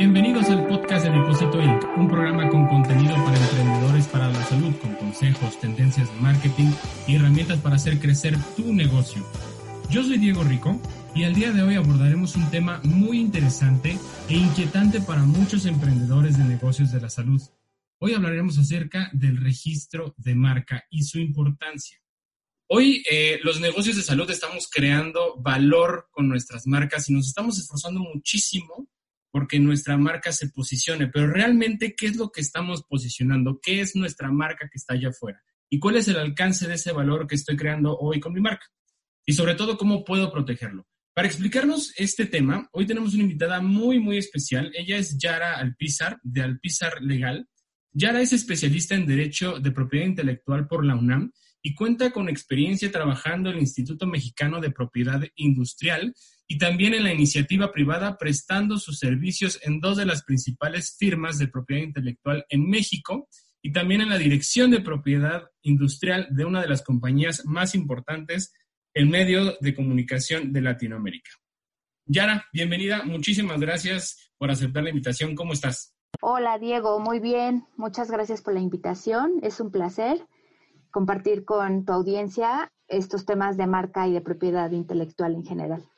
Bienvenidos al podcast de Deposito Inc., un programa con contenido para emprendedores para la salud, con consejos, tendencias de marketing y herramientas para hacer crecer tu negocio. Yo soy Diego Rico y al día de hoy abordaremos un tema muy interesante e inquietante para muchos emprendedores de negocios de la salud. Hoy hablaremos acerca del registro de marca y su importancia. Hoy eh, los negocios de salud estamos creando valor con nuestras marcas y nos estamos esforzando muchísimo porque nuestra marca se posicione, pero realmente, ¿qué es lo que estamos posicionando? ¿Qué es nuestra marca que está allá afuera? ¿Y cuál es el alcance de ese valor que estoy creando hoy con mi marca? Y sobre todo, ¿cómo puedo protegerlo? Para explicarnos este tema, hoy tenemos una invitada muy, muy especial. Ella es Yara Alpizar, de Alpizar Legal. Yara es especialista en Derecho de Propiedad Intelectual por la UNAM y cuenta con experiencia trabajando en el Instituto Mexicano de Propiedad Industrial y también en la iniciativa privada prestando sus servicios en dos de las principales firmas de propiedad intelectual en México y también en la dirección de propiedad industrial de una de las compañías más importantes en medio de comunicación de Latinoamérica. Yara, bienvenida. Muchísimas gracias por aceptar la invitación. ¿Cómo estás? Hola Diego, muy bien. Muchas gracias por la invitación. Es un placer compartir con tu audiencia estos temas de marca y de propiedad intelectual en general.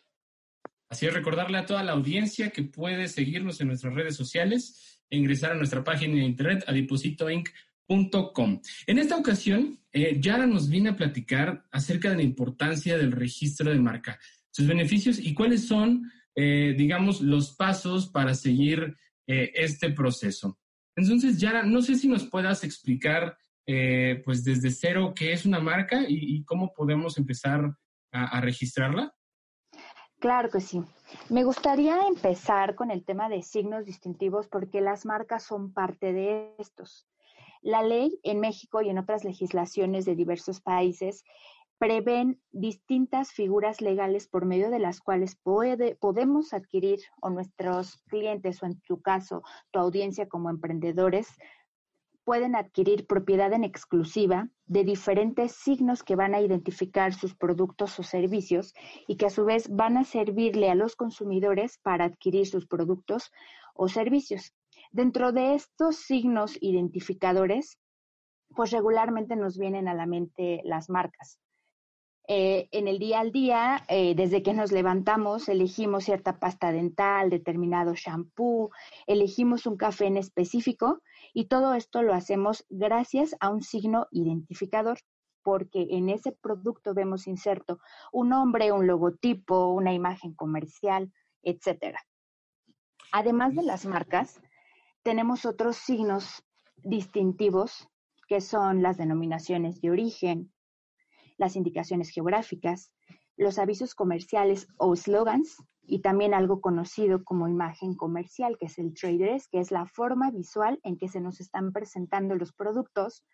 Así es, recordarle a toda la audiencia que puede seguirnos en nuestras redes sociales e ingresar a nuestra página de internet adipositoinc.com. En esta ocasión, eh, Yara nos viene a platicar acerca de la importancia del registro de marca, sus beneficios y cuáles son, eh, digamos, los pasos para seguir eh, este proceso. Entonces, Yara, no sé si nos puedas explicar, eh, pues desde cero, qué es una marca y, cómo podemos empezar a registrarla. Claro que sí. Me gustaría empezar con el tema de signos distintivos porque las marcas son parte de estos. La ley en México y en otras legislaciones de diversos países prevén distintas figuras legales por medio de las cuales puede, podemos adquirir o nuestros clientes o en tu caso tu audiencia como emprendedores pueden adquirir propiedad en exclusiva de diferentes signos que van a identificar sus productos o servicios y que a su vez van a servirle a los consumidores para adquirir sus productos o servicios. Dentro de estos signos identificadores, pues regularmente nos vienen a la mente las marcas. Eh, en el día al día, eh, desde que nos levantamos, elegimos cierta pasta dental, determinado shampoo, elegimos un café en específico y todo esto lo hacemos gracias a un signo identificador, porque en ese producto vemos inserto un nombre, un logotipo, una imagen comercial, etcétera. Además de las marcas, tenemos otros signos distintivos que son las denominaciones de origen, las indicaciones geográficas, los avisos comerciales o slogans y también algo conocido como imagen comercial, que es el traders, que es la forma visual en que se nos están presentando los productos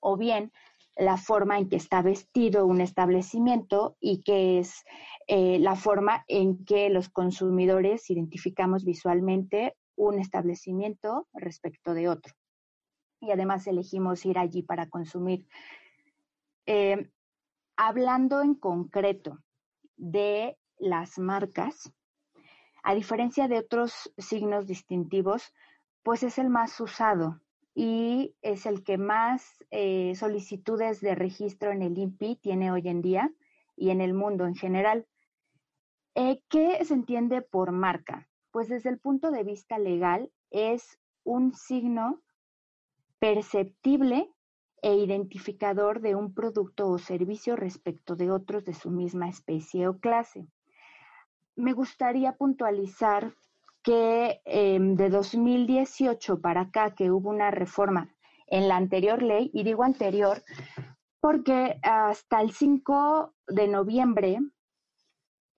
o bien la forma en que está vestido un establecimiento y que es eh, la forma en que los consumidores identificamos visualmente un establecimiento respecto de otro. Y además elegimos ir allí para consumir. Eh, hablando en concreto de las marcas, a diferencia de otros signos distintivos, pues es el más usado y es el que más eh, solicitudes de registro en el INPI tiene hoy en día y en el mundo en general. Eh, ¿Qué se entiende por marca? Pues desde el punto de vista legal es un signo perceptible e identificador de un producto o servicio respecto de otros de su misma especie o clase. Me gustaría puntualizar que eh, de 2018 para acá, que hubo una reforma en la anterior ley, y digo anterior porque hasta el 5 de noviembre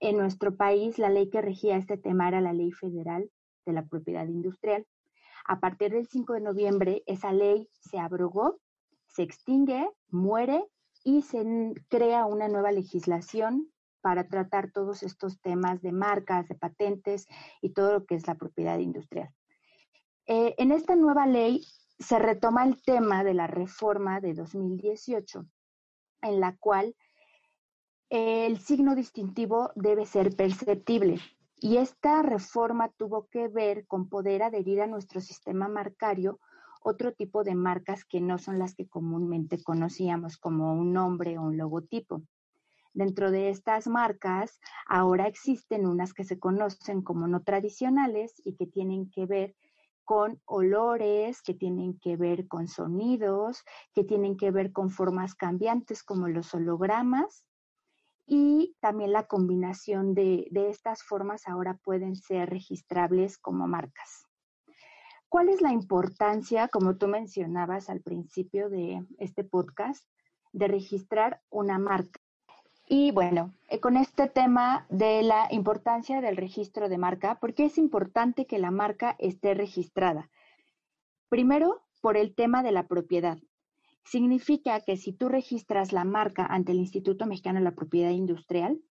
en nuestro país la ley que regía este tema era la Ley Federal de la Propiedad Industrial. A partir del 5 de noviembre, esa ley se abrogó, se extingue, muere y se crea una nueva legislación para tratar todos estos temas de marcas, de patentes y todo lo que es la propiedad industrial. Eh, en esta nueva ley se retoma el tema de la reforma de 2018, en la cual el signo distintivo debe ser perceptible. Y esta reforma tuvo que ver con poder adherir a nuestro sistema marcario otro tipo de marcas que no son las que comúnmente conocíamos, como un nombre o un logotipo. Dentro de estas marcas, ahora existen unas que se conocen como no tradicionales y que tienen que ver con olores, que tienen que ver con sonidos, que tienen que ver con formas cambiantes como los hologramas y también la combinación de, estas formas ahora pueden ser registrables como marcas. ¿Cuál es la importancia, como tú mencionabas al principio de este podcast, de registrar una marca? Y bueno, eh, con este tema de la importancia del registro de marca, ¿por qué es importante que la marca esté registrada? Primero, por el tema de la propiedad. Significa que si tú registras la marca ante el Instituto Mexicano de la Propiedad Industrial,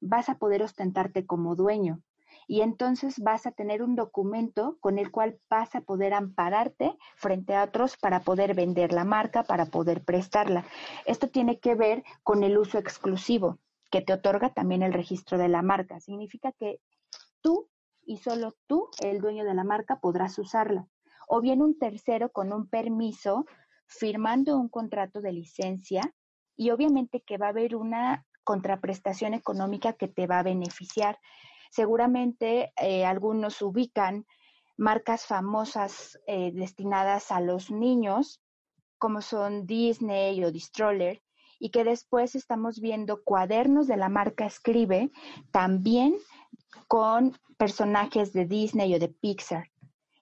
vas a poder ostentarte como dueño y entonces vas a tener un documento con el cual vas a poder ampararte frente a otros para poder vender la marca, para poder prestarla. Esto tiene que ver con el uso exclusivo que te otorga también el registro de la marca. Significa que tú y solo tú, el dueño de la marca, podrás usarla. O bien un tercero con un permiso firmando un contrato de licencia y obviamente que va a haber una contraprestación económica que te va a beneficiar. Seguramente eh, algunos ubican marcas famosas eh, destinadas a los niños, como son Disney o Distroller, y que después estamos viendo cuadernos de la marca Escribe, también con personajes de Disney o de Pixar.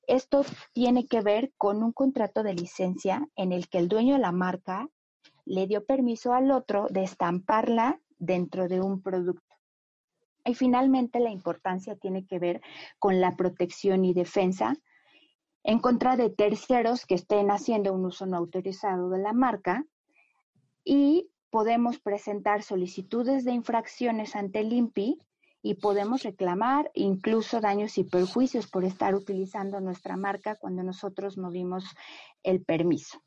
Esto tiene que ver con un contrato de licencia en el que el dueño de la marca le dio permiso al otro de estamparla dentro de un producto. Y finalmente la importancia tiene que ver con la protección y defensa en contra de terceros que estén haciendo un uso no autorizado de la marca y podemos presentar solicitudes de infracciones ante el INPI y podemos reclamar incluso daños y perjuicios por estar utilizando nuestra marca cuando nosotros no dimos el permiso.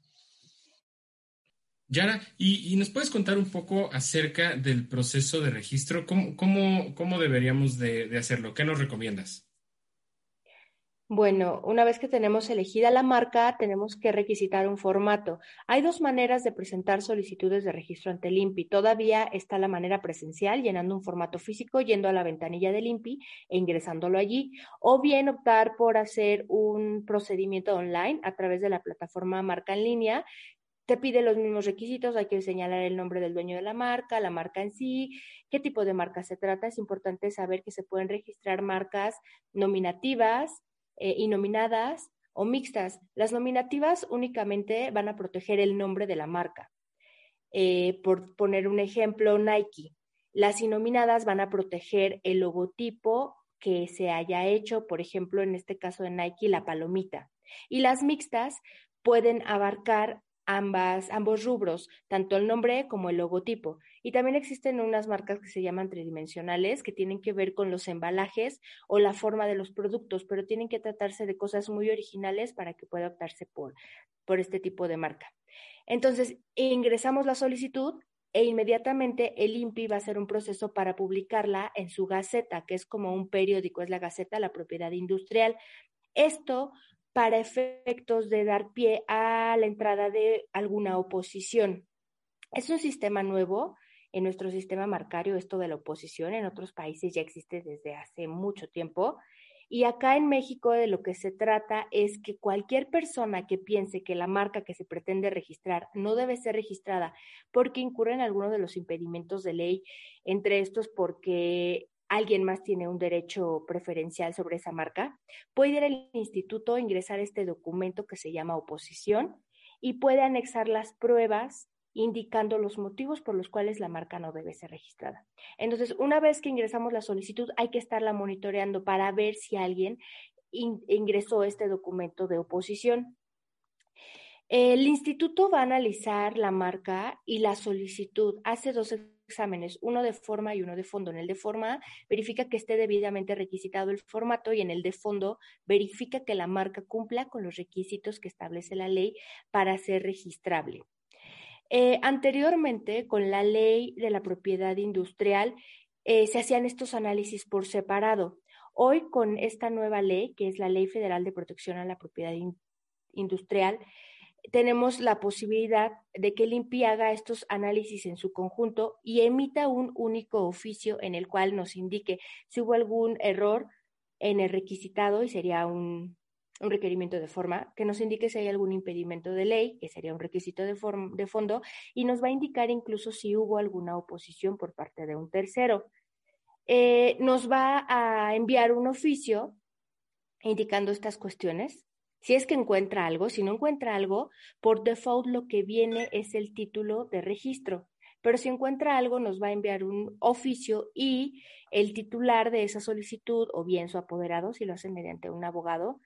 Yara, ¿y, nos puedes contar un poco acerca del proceso de registro? ¿Cómo, cómo, cómo deberíamos de, hacerlo? ¿Qué nos recomiendas? Bueno, una vez que tenemos elegida la marca, tenemos que requisitar un formato. Hay dos maneras de presentar solicitudes de registro ante el INPI. Todavía está la manera presencial, llenando un formato físico, yendo a la ventanilla del INPI e ingresándolo allí, o bien optar por hacer un procedimiento online a través de la plataforma Marca en línea, te pide los mismos requisitos, hay que señalar el nombre del dueño de la marca, la marca en sí, qué tipo de marca se trata. Es importante saber que se pueden registrar marcas nominativas eh, y nominadas o mixtas. Las nominativas únicamente van a proteger el nombre de la marca. Eh, por poner un ejemplo, Nike. Las inominadas van a proteger el logotipo que se haya hecho, por ejemplo, en este caso de Nike, la palomita. Y las mixtas pueden abarcar ambas, ambos rubros, tanto el nombre como el logotipo. Y también existen unas marcas que se llaman tridimensionales, que tienen que ver con los embalajes o la forma de los productos, pero tienen que tratarse de cosas muy originales para que pueda optarse por, por este tipo de marca. Entonces, ingresamos la solicitud e inmediatamente el INPI va a hacer un proceso para publicarla en su Gaceta, que es como un periódico, es la Gaceta, la propiedad industrial. Esto para efectos de dar pie a la entrada de alguna oposición. Es un sistema nuevo en nuestro sistema marcario, esto de la oposición, en otros países ya existe desde hace mucho tiempo. Y acá en México de lo que se trata es que cualquier persona que piense que la marca que se pretende registrar no debe ser registrada porque incurre en alguno de los impedimentos de ley, entre estos porque alguien más tiene un derecho preferencial sobre esa marca, puede ir al instituto, ingresar este documento que se llama oposición y puede anexar las pruebas indicando los motivos por los cuales la marca no debe ser registrada. Entonces, una vez que ingresamos la solicitud, hay que estarla monitoreando para ver si alguien ingresó este documento de oposición. El instituto va a analizar la marca y la solicitud. Hace dos exámenes, uno de forma y uno de fondo. En el de forma verifica que esté debidamente requisitado el formato y en el de fondo verifica que la marca cumpla con los requisitos que establece la ley para ser registrable. Eh, anteriormente, con la ley de la propiedad industrial, eh, se hacían estos análisis por separado. Hoy, con esta nueva ley, que es la Ley Federal de Protección a la Propiedad Industrial, tenemos la posibilidad de que el INPI haga estos análisis en su conjunto y emita un único oficio en el cual nos indique si hubo algún error en el requisitado y sería un, requerimiento de forma, que nos indique si hay algún impedimento de ley, que sería un requisito de, de fondo, y nos va a indicar incluso si hubo alguna oposición por parte de un tercero. Eh, nos va a enviar un oficio indicando estas cuestiones si es que encuentra algo, si no encuentra algo, por default lo que viene es el título de registro. Pero si encuentra algo, nos va a enviar un oficio y el titular de esa solicitud, o bien su apoderado, si lo hace mediante un abogado,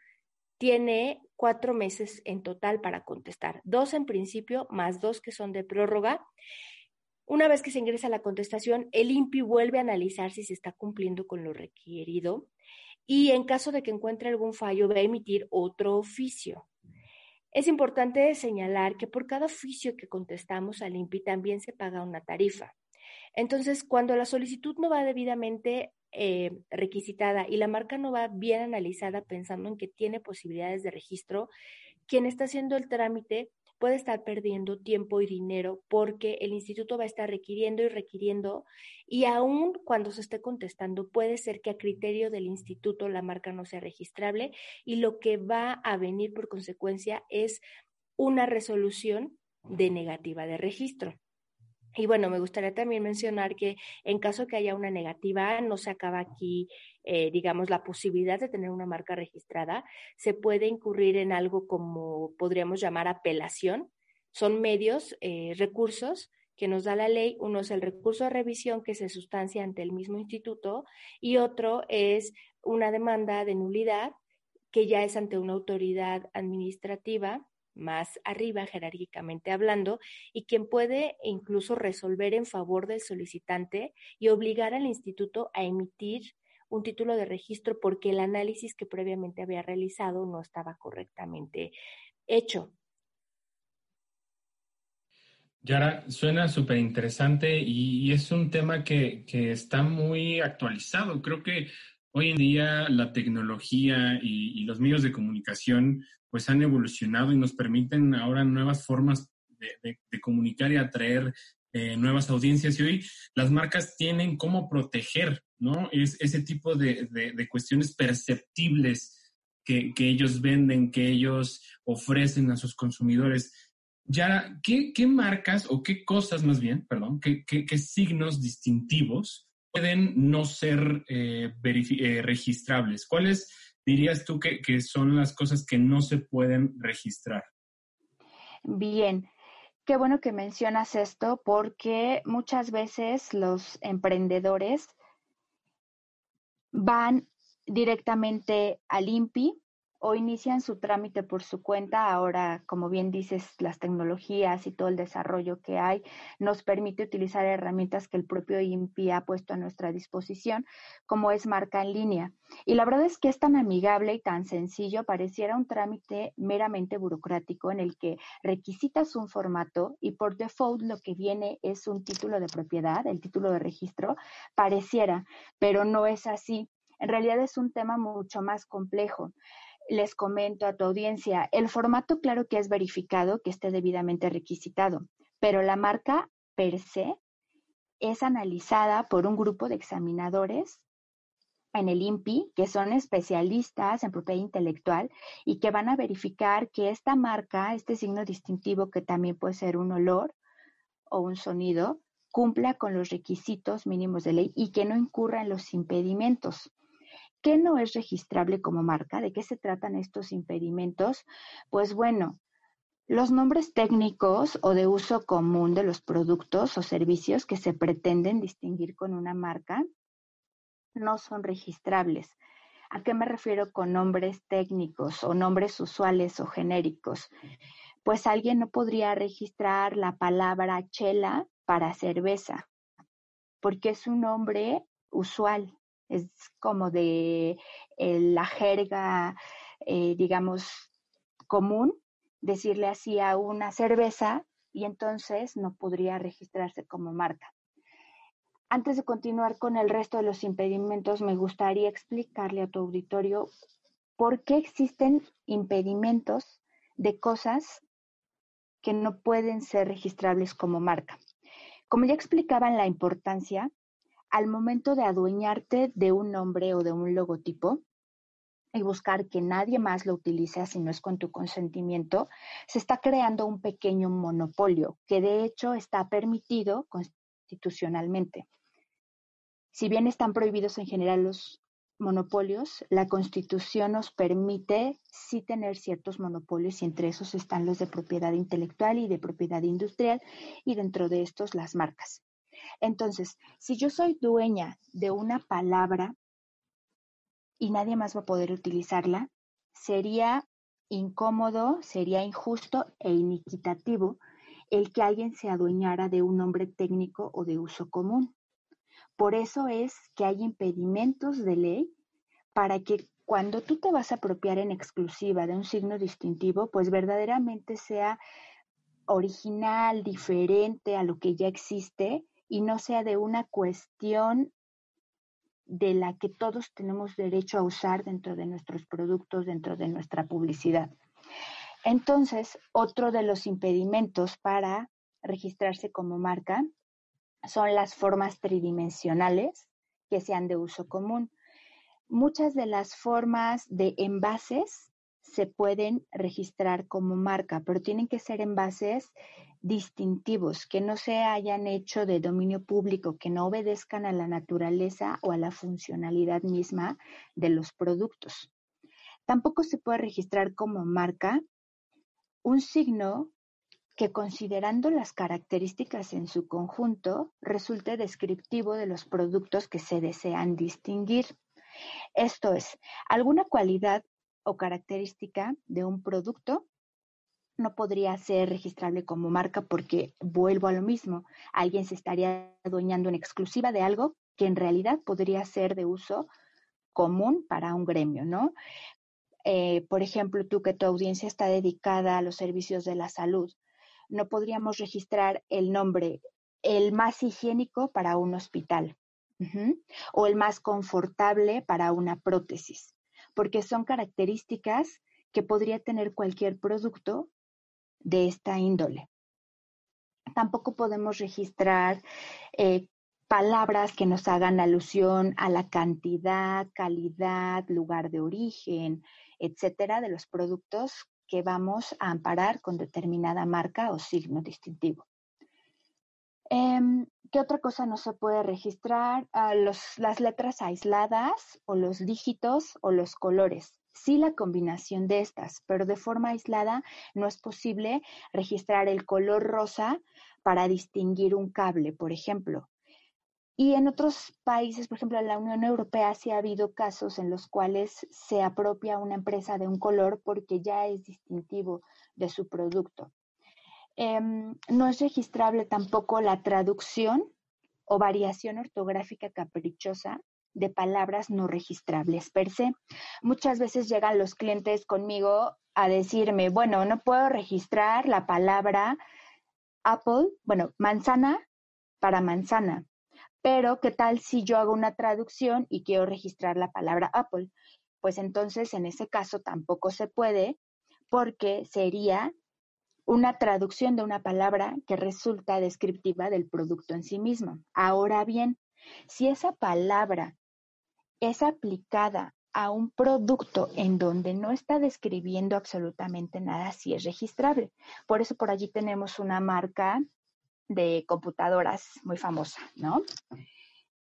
tiene cuatro meses en total para contestar. Dos en principio, más dos que son de prórroga. Una vez que se ingresa la contestación, el INPI vuelve a analizar si se está cumpliendo con lo requerido y en caso de que encuentre algún fallo va a emitir otro oficio. Es importante señalar que por cada oficio que contestamos al INPI también se paga una tarifa. Entonces, cuando la solicitud no va debidamente eh, requisitada y la marca no va bien analizada pensando en que tiene posibilidades de registro, quien está haciendo el trámite puede estar perdiendo tiempo y dinero porque el instituto va a estar requiriendo y requiriendo y aún cuando se esté contestando puede ser que a criterio del instituto la marca no sea registrable y lo que va a venir por consecuencia es una resolución de negativa de registro. Y bueno, me gustaría también mencionar que en caso que haya una negativa, no se acaba aquí, eh, digamos, la posibilidad de tener una marca registrada. Se puede incurrir en algo como podríamos llamar apelación. Son medios, eh, recursos que nos da la ley. Uno es el recurso de revisión que se sustancia ante el mismo instituto y otro es una demanda de nulidad que ya es ante una autoridad administrativa más arriba jerárquicamente hablando y quien puede incluso resolver en favor del solicitante y obligar al instituto a emitir un título de registro porque el análisis que previamente había realizado no estaba correctamente hecho. Yara, suena súper interesante y, es un tema que, está muy actualizado. Creo que hoy en día la tecnología y, los medios de comunicación pues han evolucionado y nos permiten ahora nuevas formas de, comunicar y atraer eh, nuevas audiencias. Y hoy las marcas tienen cómo proteger, ¿no? Es, ese tipo de, cuestiones perceptibles que, ellos venden, que ellos ofrecen a sus consumidores. Ya, ¿qué, marcas o qué cosas más bien, perdón, qué, signos distintivos pueden no ser eh, eh, registrables? ¿Cuáles dirías tú que, son las cosas que no se pueden registrar? Bien, qué bueno que mencionas esto porque muchas veces los emprendedores van directamente al INPI o inician su trámite por su cuenta. Ahora, como bien dices, las tecnologías y todo el desarrollo que hay nos permite utilizar herramientas que el propio INPI ha puesto a nuestra disposición, como es marca en línea. Y la verdad es que es tan amigable y tan sencillo, pareciera un trámite meramente burocrático en el que requisitas un formato y por default lo que viene es un título de propiedad, el título de registro, pareciera, pero no es así. En realidad es un tema mucho más complejo les comento a tu audiencia, el formato claro que es verificado, que esté debidamente requisitado, pero la marca per se es analizada por un grupo de examinadores en el INPI, que son especialistas en propiedad intelectual y que van a verificar que esta marca, este signo distintivo que también puede ser un olor o un sonido, cumpla con los requisitos mínimos de ley y que no incurra en los impedimentos. ¿Qué no es registrable como marca? ¿De qué se tratan estos impedimentos? Pues bueno, los nombres técnicos o de uso común de los productos o servicios que se pretenden distinguir con una marca no son registrables. ¿A qué me refiero con nombres técnicos o nombres usuales o genéricos? Pues alguien no podría registrar la palabra chela para cerveza, porque es un nombre usual, es como de eh, la jerga, eh, digamos, común, decirle así a una cerveza y entonces no podría registrarse como marca. Antes de continuar con el resto de los impedimentos, me gustaría explicarle a tu auditorio por qué existen impedimentos de cosas que no pueden ser registrables como marca. Como ya explicaban la importancia, al momento de adueñarte de un nombre o de un logotipo y buscar que nadie más lo utilice si no es con tu consentimiento, se está creando un pequeño monopolio que de hecho está permitido constitucionalmente. Si bien están prohibidos en general los monopolios, la Constitución nos permite sí tener ciertos monopolios y entre esos están los de propiedad intelectual y de propiedad industrial y dentro de estos las marcas. Entonces, si yo soy dueña de una palabra y nadie más va a poder utilizarla, sería incómodo, sería injusto e inequitativo el que alguien se adueñara de un nombre técnico o de uso común. Por eso es que hay impedimentos de ley para que cuando tú te vas a apropiar en exclusiva de un signo distintivo, pues verdaderamente sea original, diferente a lo que ya existe y no sea de una cuestión de la que todos tenemos derecho a usar dentro de nuestros productos, dentro de nuestra publicidad. Entonces, otro de los impedimentos para registrarse como marca son las formas tridimensionales que sean de uso común. Muchas de las formas de envases se pueden registrar como marca, pero tienen que ser envases distintivos, que no se hayan hecho de dominio público, que no obedezcan a la naturaleza o a la funcionalidad misma de los productos. Tampoco se puede registrar como marca un signo que considerando las características en su conjunto resulte descriptivo de los productos que se desean distinguir. Esto es, alguna cualidad o característica de un producto no podría ser registrable como marca porque vuelvo a lo mismo, alguien se estaría adueñando en exclusiva de algo que en realidad podría ser de uso común para un gremio, ¿no? Eh, por ejemplo, tú que tu audiencia está dedicada a los servicios de la salud, no podríamos registrar el nombre el más higiénico para un hospital o el más confortable para una prótesis, porque son características que podría tener cualquier producto de esta índole. Tampoco podemos registrar eh, palabras que nos hagan alusión a la cantidad, calidad, lugar de origen, etcétera, de los productos que vamos a amparar con determinada marca o signo distintivo. Em, ¿Qué otra cosa no se puede registrar? Ah, las letras aisladas o los dígitos o los colores. Sí la combinación de estas, pero de forma aislada no es posible registrar el color rosa para distinguir un cable, por ejemplo. Y en otros países, por ejemplo, en la Unión Europea, sí ha habido casos en los cuales se apropia una empresa de un color porque ya es distintivo de su producto. Em, no es registrable tampoco la traducción o variación ortográfica caprichosa de palabras no registrables per se. Muchas veces llegan los clientes conmigo a decirme, bueno, no puedo registrar la palabra apple, bueno, manzana para manzana pero, ¿qué tal si yo hago una traducción y quiero registrar la palabra Apple? Pues entonces, en ese caso, tampoco se puede porque sería una traducción de una palabra que resulta descriptiva del producto en sí mismo. Ahora bien, si esa palabra es aplicada a un producto en donde no está describiendo absolutamente nada, sí es registrable. Por eso por allí tenemos una marca de computadoras muy famosa, ¿no?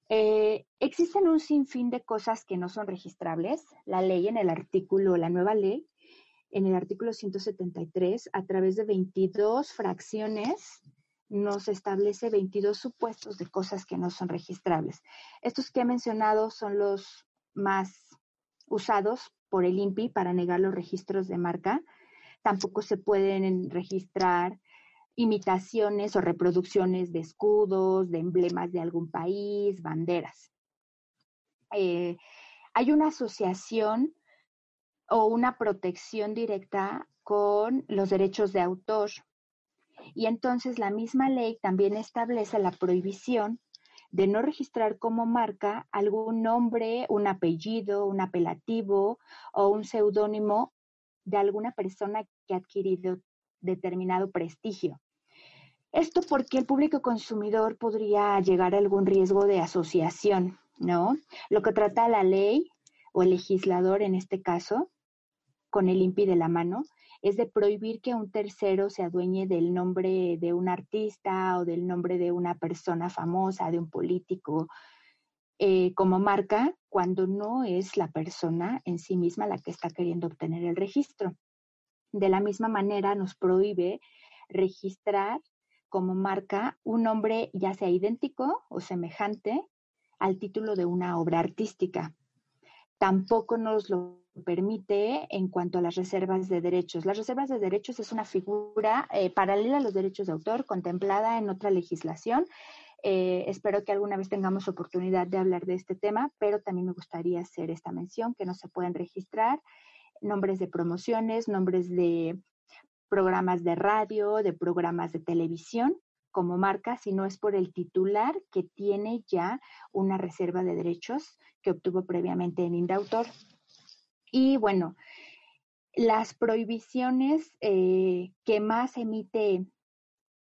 Eh, existen un sinfín de cosas que no son registrables. La ley en el artículo, la nueva ley, en el artículo 173, a través de 22 fracciones, nos establece 22 supuestos de cosas que no son registrables. Estos que he mencionado son los más usados por el INPI para negar los registros de marca. Tampoco se pueden registrar imitaciones o reproducciones de escudos, de emblemas de algún país, banderas. Eh, hay una asociación o una protección directa con los derechos de autor. Y entonces la misma ley también establece la prohibición de no registrar como marca algún nombre, un apellido, un apelativo o un seudónimo de alguna persona que ha adquirido determinado prestigio. Esto porque el público consumidor podría llegar a algún riesgo de asociación, ¿no? Lo que trata la ley o el legislador en este caso, con el INPI de la mano, es de prohibir que un tercero se adueñe del nombre de un artista o del nombre de una persona famosa, de un político, eh, como marca cuando no es la persona en sí misma la que está queriendo obtener el registro. De la misma manera, nos prohíbe registrar como marca un nombre ya sea idéntico o semejante al título de una obra artística. Tampoco nos lo permite en cuanto a las reservas de derechos. Las reservas de derechos es una figura eh, paralela a los derechos de autor contemplada en otra legislación. Eh, espero que alguna vez tengamos oportunidad de hablar de este tema, pero también me gustaría hacer esta mención que no se pueden registrar nombres de promociones, nombres de programas de radio, de programas de televisión como marca, si no es por el titular que tiene ya una reserva de derechos que obtuvo previamente en Indautor. Y bueno, las prohibiciones eh, que más emite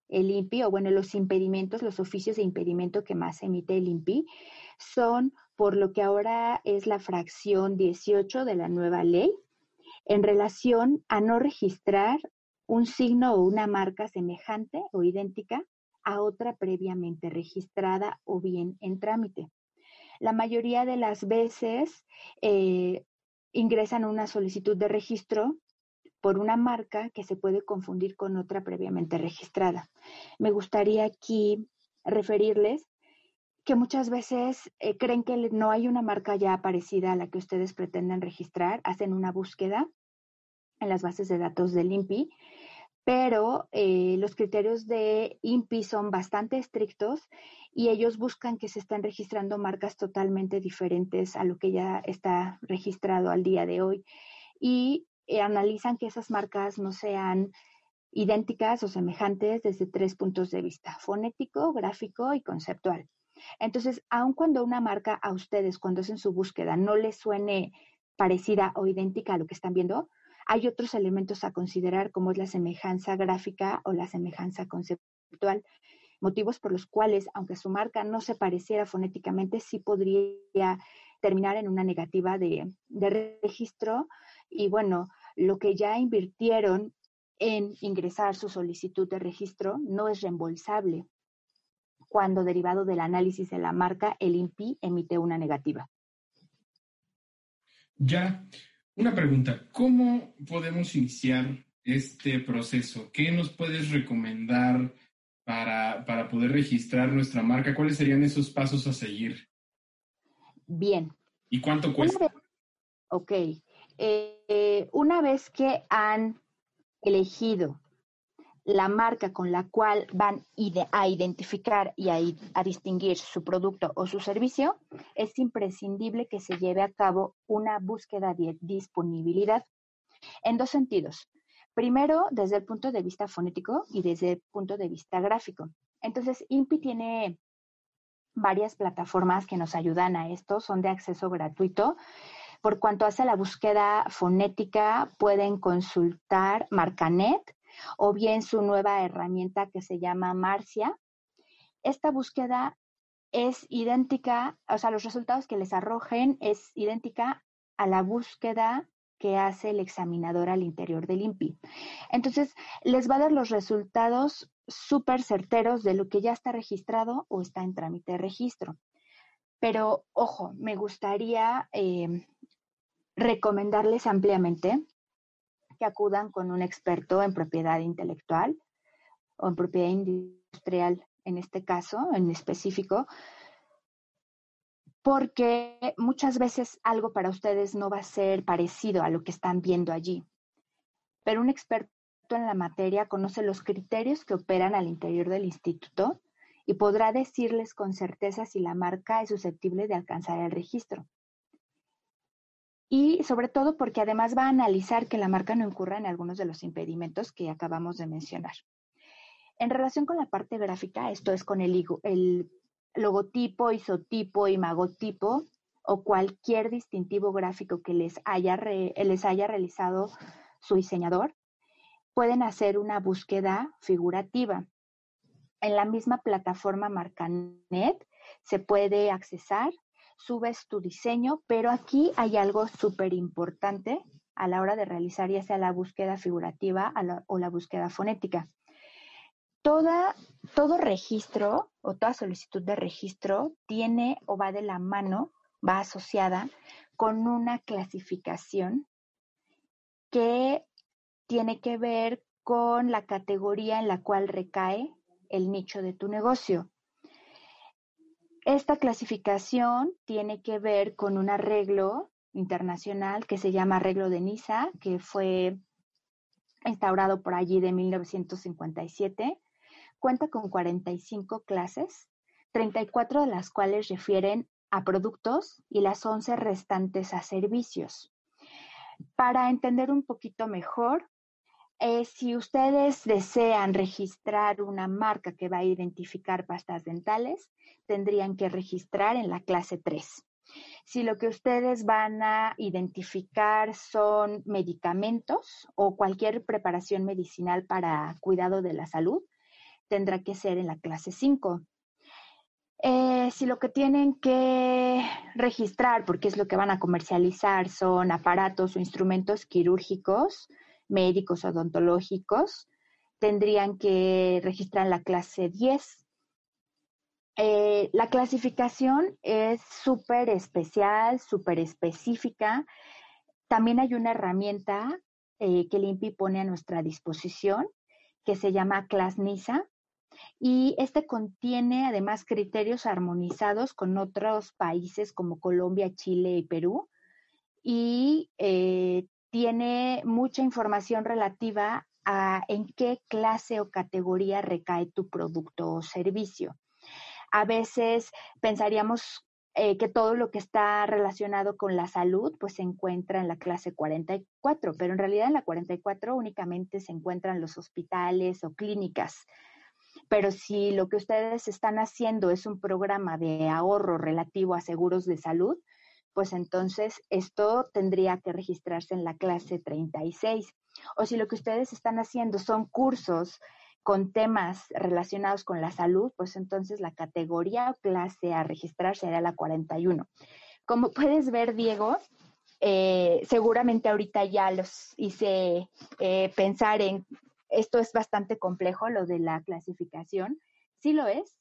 el INPI, o bueno, los impedimentos, los oficios de impedimento que más emite el INPI, son por lo que ahora es la fracción 18 de la nueva ley, en relación a no registrar un signo o una marca semejante o idéntica a otra previamente registrada o bien en trámite. La mayoría de las veces eh, ingresan una solicitud de registro por una marca que se puede confundir con otra previamente registrada. Me gustaría aquí referirles que muchas veces eh, creen que no hay una marca ya parecida a la que ustedes pretenden registrar, hacen una búsqueda en las bases de datos del INPI, pero eh, los criterios de INPI son bastante estrictos y ellos buscan que se estén registrando marcas totalmente diferentes a lo que ya está registrado al día de hoy y eh, analizan que esas marcas no sean idénticas o semejantes desde tres puntos de vista, fonético, gráfico y conceptual. Entonces, aun cuando una marca a ustedes, cuando hacen su búsqueda, no les suene parecida o idéntica a lo que están viendo, hay otros elementos a considerar como es la semejanza gráfica o la semejanza conceptual motivos por los cuales, aunque su marca no se pareciera fonéticamente, sí podría terminar en una negativa de, registro. Y bueno, lo que ya invirtieron en ingresar su solicitud de registro no es reembolsable cuando derivado del análisis de la marca el INPI emite una negativa. Ya, una pregunta, ¿cómo podemos iniciar este proceso? ¿Qué nos puedes recomendar para, poder registrar nuestra marca? ¿Cuáles serían esos pasos a seguir? Bien. ¿Y cuánto cuesta? ok. Eh, una vez que han elegido la marca con la cual van a identificar y a, distinguir su producto o su servicio, es imprescindible que se lleve a cabo una búsqueda de disponibilidad en dos sentidos. Primero, desde el punto de vista fonético y desde el punto de vista gráfico. Entonces, INPI tiene varias plataformas que nos ayudan a esto, son de acceso gratuito. Por cuanto hace la búsqueda fonética, pueden consultar Marcanet o bien su nueva herramienta que se llama Marcia. Esta búsqueda es idéntica, o sea, los resultados que les arrojen es idéntica a la búsqueda que hace el examinador al interior del INPI. Entonces, les va a dar los resultados súper certeros de lo que ya está registrado o está en trámite de registro. Pero, ojo, me gustaría eh, recomendarles ampliamente que acudan con un experto en propiedad intelectual o en propiedad industrial, en este caso, en específico, porque muchas veces algo para ustedes no va a ser parecido a lo que están viendo allí. Pero un experto en la materia conoce los criterios que operan al interior del instituto y podrá decirles con certeza si la marca es susceptible de alcanzar el registro. Y sobre todo porque además va a analizar que la marca no incurra en algunos de los impedimentos que acabamos de mencionar. En relación con la parte gráfica, esto es con el, logotipo, isotipo, imagotipo o cualquier distintivo gráfico que les haya, les haya realizado su diseñador, pueden hacer una búsqueda figurativa. En la misma plataforma Marcanet se puede accesar, subes tu diseño, pero aquí hay algo súper importante a la hora de realizar ya sea la búsqueda figurativa o la búsqueda fonética todo registro o toda solicitud de registro tiene o va de la mano, va asociada con una clasificación que tiene que ver con la categoría en la cual recae el nicho de tu negocio. Esta clasificación tiene que ver con un arreglo internacional que se llama arreglo de Niza, que fue instaurado por allí de 1957 cuenta con 45 clases, 34 de las cuales refieren a productos y las 11 restantes a servicios. Para entender un poquito mejor, eh, si ustedes desean registrar una marca que va a identificar pastas dentales, tendrían que registrar en la clase 3. Si lo que ustedes van a identificar son medicamentos o cualquier preparación medicinal para cuidado de la salud, tendrá que ser en la clase 5. Eh, si lo que tienen que registrar, porque es lo que van a comercializar, son aparatos o instrumentos quirúrgicos, médicos, odontológicos, tendrían que registrar la clase 10. Eh, la clasificación es súper especial, súper específica. También hay una herramienta eh, que el INPI pone a nuestra disposición que se llama ClassNISA, y este contiene además criterios armonizados con otros países como Colombia, Chile y Perú y eh, tiene mucha información relativa a en qué clase o categoría recae tu producto o servicio. A veces pensaríamos eh, que todo lo que está relacionado con la salud pues se encuentra en la clase 44, pero en realidad en la 44 únicamente se encuentran los hospitales o clínicas pero si lo que ustedes están haciendo es un programa de ahorro relativo a seguros de salud, pues entonces esto tendría que registrarse en la clase 36. O si lo que ustedes están haciendo son cursos con temas relacionados con la salud, pues entonces la categoría o clase a registrar será la 41. Como puedes ver, Diego, eh, seguramente ahorita ya los hice eh, pensar en esto es bastante complejo, lo de la clasificación. Sí lo es,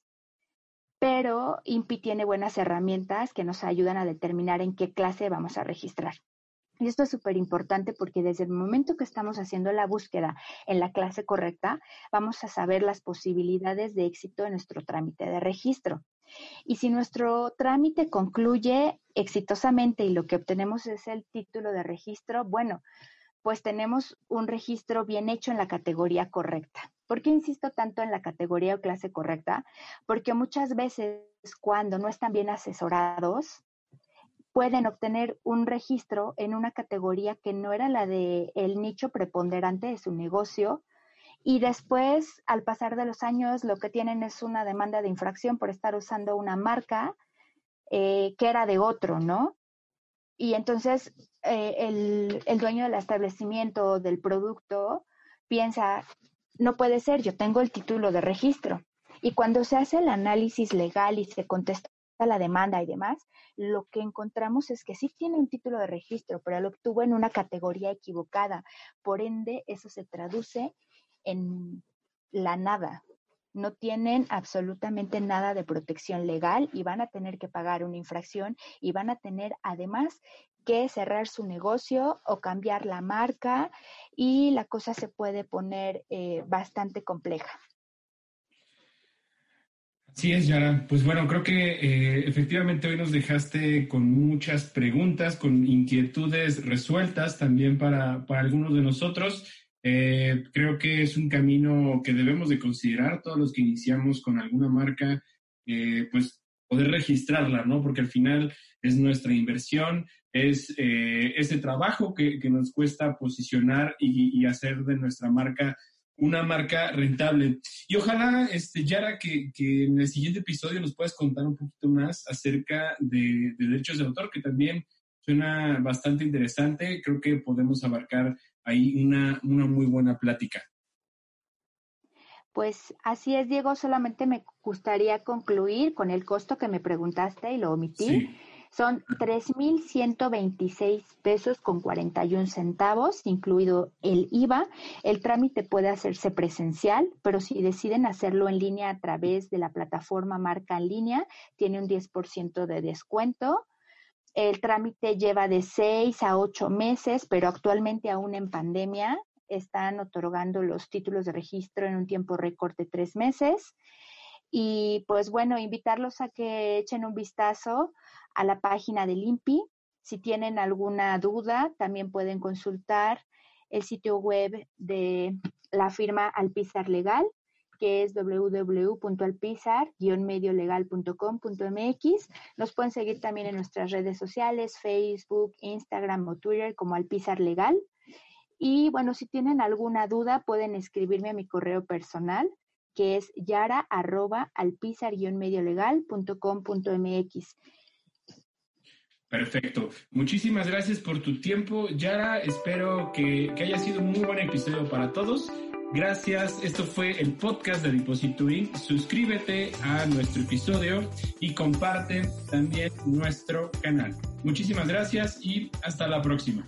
pero INPI tiene buenas herramientas que nos ayudan a determinar en qué clase vamos a registrar. Y esto es súper importante porque desde el momento que estamos haciendo la búsqueda en la clase correcta, vamos a saber las posibilidades de éxito en nuestro trámite de registro. Y si nuestro trámite concluye exitosamente y lo que obtenemos es el título de registro, bueno, pues tenemos un registro bien hecho en la categoría correcta. ¿Por qué insisto tanto en la categoría o clase correcta? Porque muchas veces cuando no están bien asesorados, pueden obtener un registro en una categoría que no era la de el nicho preponderante de su negocio y después, al pasar de los años, lo que tienen es una demanda de infracción por estar usando una marca eh, que era de otro, ¿no? Y entonces eh, el, dueño del establecimiento del producto piensa, no puede ser, yo tengo el título de registro. Y cuando se hace el análisis legal y se contesta la demanda y demás, lo que encontramos es que sí tiene un título de registro, pero lo obtuvo en una categoría equivocada. Por ende, eso se traduce en la nada, no tienen absolutamente nada de protección legal y van a tener que pagar una infracción y van a tener además que cerrar su negocio o cambiar la marca y la cosa se puede poner eh, bastante compleja. Sí es, Yara. Pues bueno, creo que eh, efectivamente hoy nos dejaste con muchas preguntas, con inquietudes resueltas también para, para algunos de nosotros. Eh, creo que es un camino que debemos de considerar todos los que iniciamos con alguna marca, eh, pues poder registrarla, ¿no? Porque al final es nuestra inversión, es ese trabajo que, que, nos cuesta posicionar y, y hacer de nuestra marca una marca rentable. Y ojalá, este, Yara, que, que, en el siguiente episodio nos puedas contar un poquito más acerca de, derechos de autor, que también suena bastante interesante. Creo que podemos abarcar ahí una, una muy buena plática. Pues así es, Diego. Solamente me gustaría concluir con el costo que me preguntaste y lo omití. Sí. Son 3.126 pesos con 41 centavos, incluido el IVA. El trámite puede hacerse presencial, pero si deciden hacerlo en línea a través de la plataforma Marca en línea, tiene un 10% de descuento. El trámite lleva de 6 a 8 meses, pero actualmente aún en pandemia están otorgando los títulos de registro en un tiempo récord de tres meses. Y pues bueno, invitarlos a que echen un vistazo a la página del INPI. Si tienen alguna duda, también pueden consultar el sitio web de la firma Alpizar Legal, que es www.alpizar-mediolegal.com.mx. Nos pueden seguir también en nuestras redes sociales, Facebook, Instagram o Twitter como Alpizar Legal. Y bueno, si tienen alguna duda, pueden escribirme a mi correo personal, que es yara-alpizar-mediolegal.com.mx. Perfecto. Muchísimas gracias por tu tiempo, Yara. Espero que, que, haya sido un muy buen episodio para todos. Gracias. Esto fue el podcast de Depository. Suscríbete a nuestro episodio y comparte también nuestro canal. Muchísimas gracias y hasta la próxima.